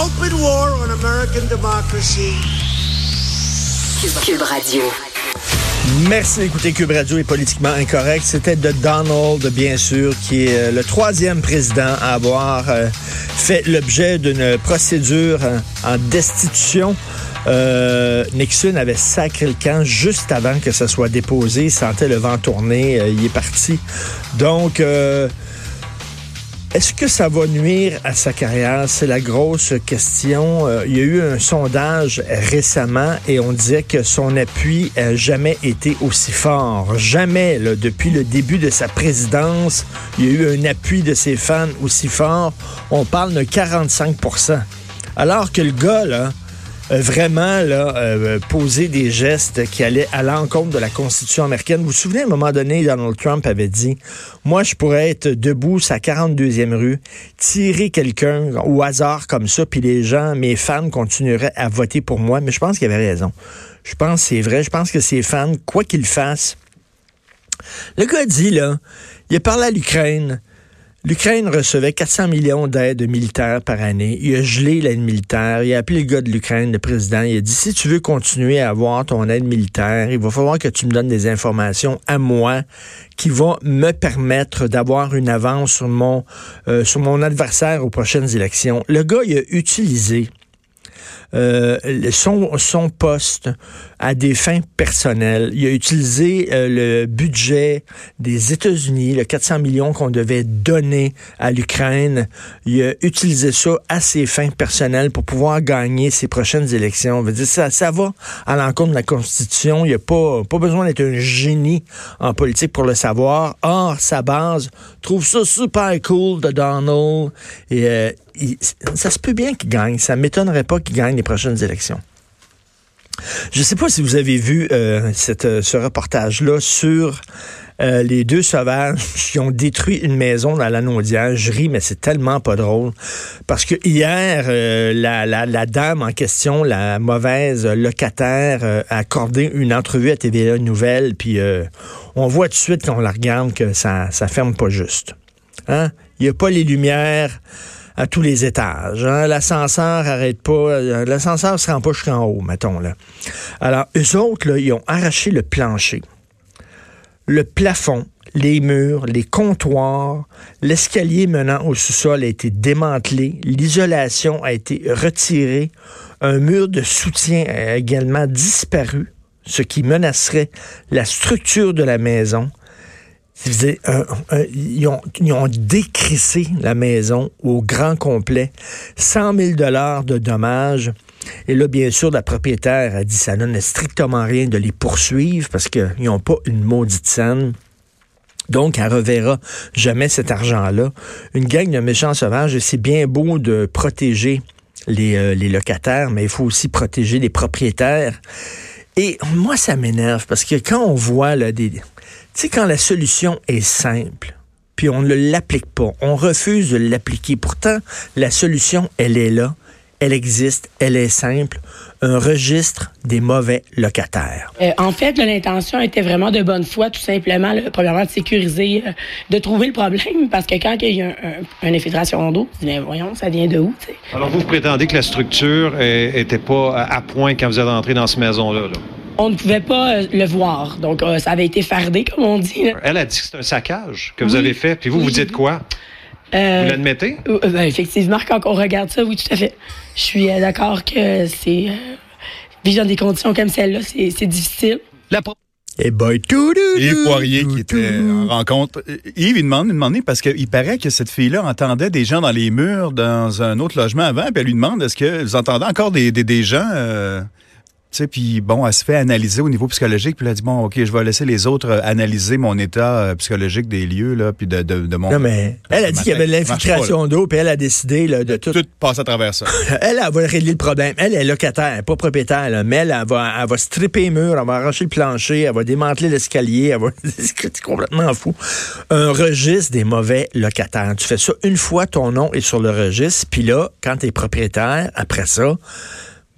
Open war on American democracy. Cube Radio. Merci d'écouter Cube Radio est politiquement incorrect. C'était de Donald, bien sûr, qui est euh, le troisième président à avoir euh, fait l'objet d'une procédure euh, en destitution. Euh, Nixon avait sacré le camp juste avant que ça soit déposé. Il sentait le vent tourner. il est parti. Donc, est-ce que ça va nuire à sa carrière? C'est la grosse question. Euh, il y a eu un sondage récemment et on disait que son appui n'a jamais été aussi fort. Jamais, depuis le début de sa présidence, il y a eu un appui de ses fans aussi fort. On parle de 45% Alors que le gars, là, vraiment là, euh, poser des gestes qui allaient à l'encontre de la Constitution américaine. Vous vous souvenez, à un moment donné, Donald Trump avait dit, moi, je pourrais être debout sa 42e rue, tirer quelqu'un au hasard comme ça, puis les gens, mes fans continueraient à voter pour moi. Mais je pense qu'il avait raison. Je pense que c'est vrai. Je pense que ses fans, quoi qu'ils fassent, le gars dit, là, il a à l'Ukraine, L'Ukraine recevait 400 millions d'aides militaires par année. Il a gelé l'aide militaire. Il a appelé le gars de l'Ukraine, le président. Il a dit, si tu veux continuer à avoir ton aide militaire, il va falloir que tu me donnes des informations à moi qui vont me permettre d'avoir une avance sur mon, euh, sur mon adversaire aux prochaines élections. Le gars, il a utilisé euh, son, son poste à des fins personnelles. Il a utilisé euh, le budget des États-Unis, le 400 millions qu'on devait donner à l'Ukraine. Il a utilisé ça à ses fins personnelles pour pouvoir gagner ses prochaines élections. Dire, ça, ça va à l'encontre de la Constitution. Il n'y a pas, pas besoin d'être un génie en politique pour le savoir. Or, sa base trouve ça super cool de Donald. Et euh, ça se peut bien qu'il gagne. Ça m'étonnerait pas qu'il gagne les prochaines élections. Je ne sais pas si vous avez vu euh, euh, ce reportage-là sur euh, les deux sauvages qui ont détruit une maison dans la. Je ris, mais c'est tellement pas drôle. Parce que hier, la, dame en question, la mauvaise locataire, a accordé une entrevue à TVA Nouvelle, puis on voit tout de suite quand on la regarde que ça, ça ferme pas juste. Hein? Il n'y a pas les lumières à tous les étages. Hein. L'ascenseur arrête pas. Euh, l'ascenseur se rend pas jusqu'en haut, mettons. Là. Alors, eux autres, ils ont arraché le plancher, le plafond, les murs, les comptoirs, l'escalier menant au sous-sol a été démantelé, l'isolation a été retirée, un mur de soutien a également disparu, ce qui menacerait la structure de la maison ils, ont, décrissé la maison au grand complet. 100 000 dollars de dommages. Et là, bien sûr, la propriétaire a dit ça donne strictement rien de les poursuivre parce qu'ils n'ont pas une maudite scène. Donc, elle reverra jamais cet argent-là. Une gang de méchants sauvages, c'est bien beau de protéger les, euh, les locataires, mais il faut aussi protéger les propriétaires. Et moi, ça m'énerve parce que quand on voit là, des, tu sais, quand la solution est simple, puis on ne l'applique pas, on refuse de l'appliquer. Pourtant, la solution, elle est là, elle existe, elle est simple. Un registre des mauvais locataires. Euh, en fait, l'intention était vraiment de bonne foi, tout simplement, là, premièrement, de sécuriser, euh, de trouver le problème, parce que quand il y a un, une infiltration d'eau, voyons, ça vient de où? Alors, vous prétendez que la structure n'était pas à point quand vous êtes entré dans cette maison-là? là? On ne pouvait pas euh, le voir. Donc, euh, ça avait été fardé, comme on dit. Elle a dit que c'est un saccage que vous avez fait. Puis vous, vous dites quoi? Euh, vous l'admettez? Ben, effectivement, quand on regarde ça, oui, tout à fait. Je suis d'accord que c'est... vivre dans des conditions comme celle-là, c'est difficile. La et boy, tout, Yves Poirier qui était en rencontre. Yves, il demande, il demande parce qu'il paraît que cette fille-là entendait des gens dans les murs dans un autre logement avant, puis elle lui demande est-ce que vous entendez encore des, des, des gens sais, puis bon, elle se fait analyser au niveau psychologique, puis elle a dit bon, ok, je vais laisser les autres euh, analyser mon état euh, psychologique des lieux là, puis de, de, de mon. Non mais elle a dit qu'il y avait de l'infiltration d'eau, puis elle a décidé là, de tout. Tout passe à travers ça. Elle, elle va régler le problème. Elle est locataire, pas propriétaire, là, mais elle, elle va, elle va stripper les murs, elle va arracher le plancher, elle va démanteler l'escalier, elle va. C'est complètement fou. Un registre des mauvais locataires. Tu fais ça une fois, ton nom est sur le registre, puis là, quand tu es propriétaire, après ça,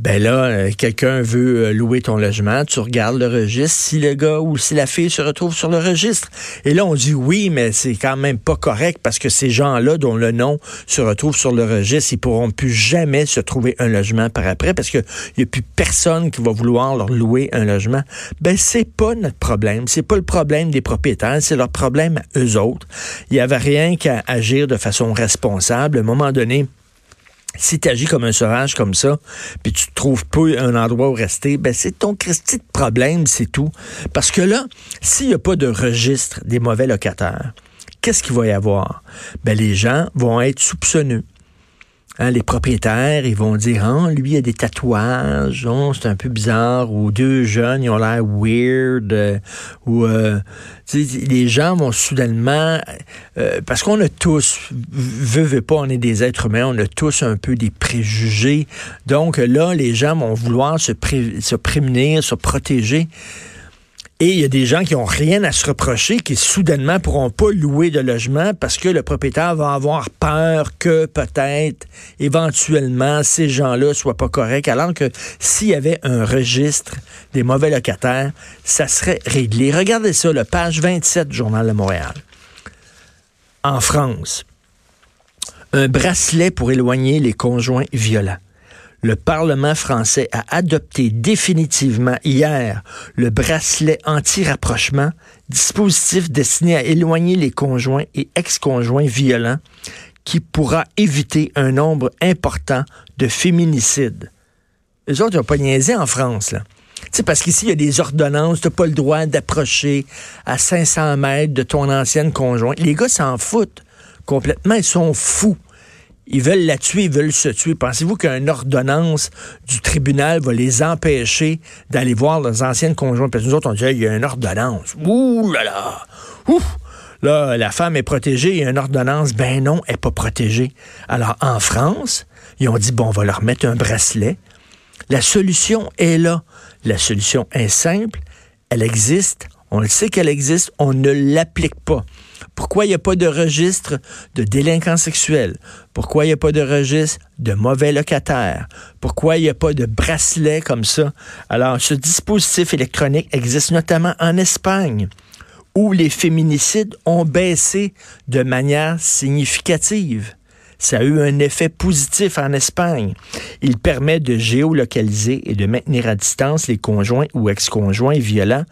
ben là, euh, quelqu'un veut euh, louer ton logement, tu regardes le registre, si le gars ou si la fille se retrouve sur le registre. Et là, on dit oui, mais c'est quand même pas correct parce que ces gens-là dont le nom se retrouve sur le registre, ils pourront plus jamais se trouver un logement par après parce qu'il n'y a plus personne qui va vouloir leur louer un logement. Ben, c'est pas notre problème. C'est pas le problème des propriétaires, c'est leur problème à eux autres. Il y avait rien qu'à agir de façon responsable. À un moment donné, si tu agis comme un sauvage comme ça, puis tu trouves pas un endroit où rester, ben c'est ton Christi problème, c'est tout. Parce que là, s'il n'y a pas de registre des mauvais locataires, qu'est-ce qu'il va y avoir? Ben les gens vont être soupçonneux. Hein, les propriétaires, ils vont dire, ah, lui, il a des tatouages, oh, c'est un peu bizarre, ou deux jeunes, ils ont l'air weird, euh, ou euh, les gens vont soudainement, euh, parce qu'on a tous, veut, veut pas, on est des êtres humains, on a tous un peu des préjugés. Donc là, les gens vont vouloir se, se prémunir, se protéger. Et il y a des gens qui ont rien à se reprocher, qui soudainement pourront pas louer de logement parce que le propriétaire va avoir peur que peut-être, éventuellement, ces gens-là soient pas corrects. Alors que s'il y avait un registre des mauvais locataires, ça serait réglé. Regardez ça, le page 27 du Journal de Montréal. En France, un bracelet pour éloigner les conjoints violents le Parlement français a adopté définitivement hier le bracelet anti-rapprochement, dispositif destiné à éloigner les conjoints et ex-conjoints violents qui pourra éviter un nombre important de féminicides. Les autres n'ont pas niaisé en France, là. sais, parce qu'ici, il y a des ordonnances, tu n'as pas le droit d'approcher à 500 mètres de ton ancienne conjointe. Les gars s'en foutent complètement, ils sont fous. Ils veulent la tuer, ils veulent se tuer. Pensez-vous qu'une ordonnance du tribunal va les empêcher d'aller voir leurs anciennes conjointes? Parce que nous autres, on dit, il y a une ordonnance. Ouh là là! Ouh! Là, la femme est protégée, il y a une ordonnance. Ben non, elle n'est pas protégée. Alors, en France, ils ont dit, bon, on va leur mettre un bracelet. La solution est là. La solution est simple. Elle existe. On le sait qu'elle existe. On ne l'applique pas. Pourquoi il n'y a pas de registre de délinquants sexuels? Pourquoi il n'y a pas de registre de mauvais locataires? Pourquoi il n'y a pas de bracelet comme ça? Alors, ce dispositif électronique existe notamment en Espagne, où les féminicides ont baissé de manière significative. Ça a eu un effet positif en Espagne. Il permet de géolocaliser et de maintenir à distance les conjoints ou ex-conjoints violents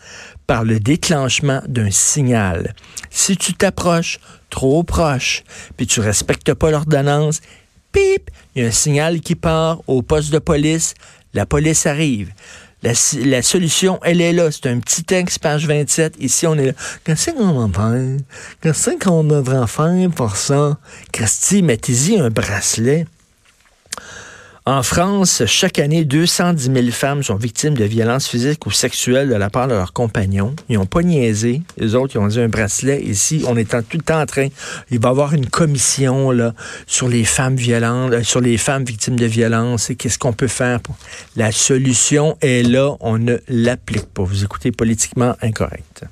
par le déclenchement d'un signal. Si tu t'approches trop proche, puis tu respectes pas l'ordonnance, pip, il y a un signal qui part au poste de police, la police arrive. La, solution, elle est là. C'est un petit texte, page 27. Ici, on est là. Qu'est-ce qu'on va faire? Qu'est-ce qu'on devrait faire pour ça? Christy, mettez-y un bracelet. En France, chaque année, 210 000 femmes sont victimes de violences physiques ou sexuelles de la part de leurs compagnons. Ils n'ont pas niaisé. Les autres, ils ont dit un bracelet. Ici, on est tout le temps en train. Il va y avoir une commission là, sur les femmes violentes, euh, sur les femmes victimes de violences qu'est-ce qu'on peut faire. Pour... La solution est là. On ne l'applique pas. Vous écoutez politiquement incorrect.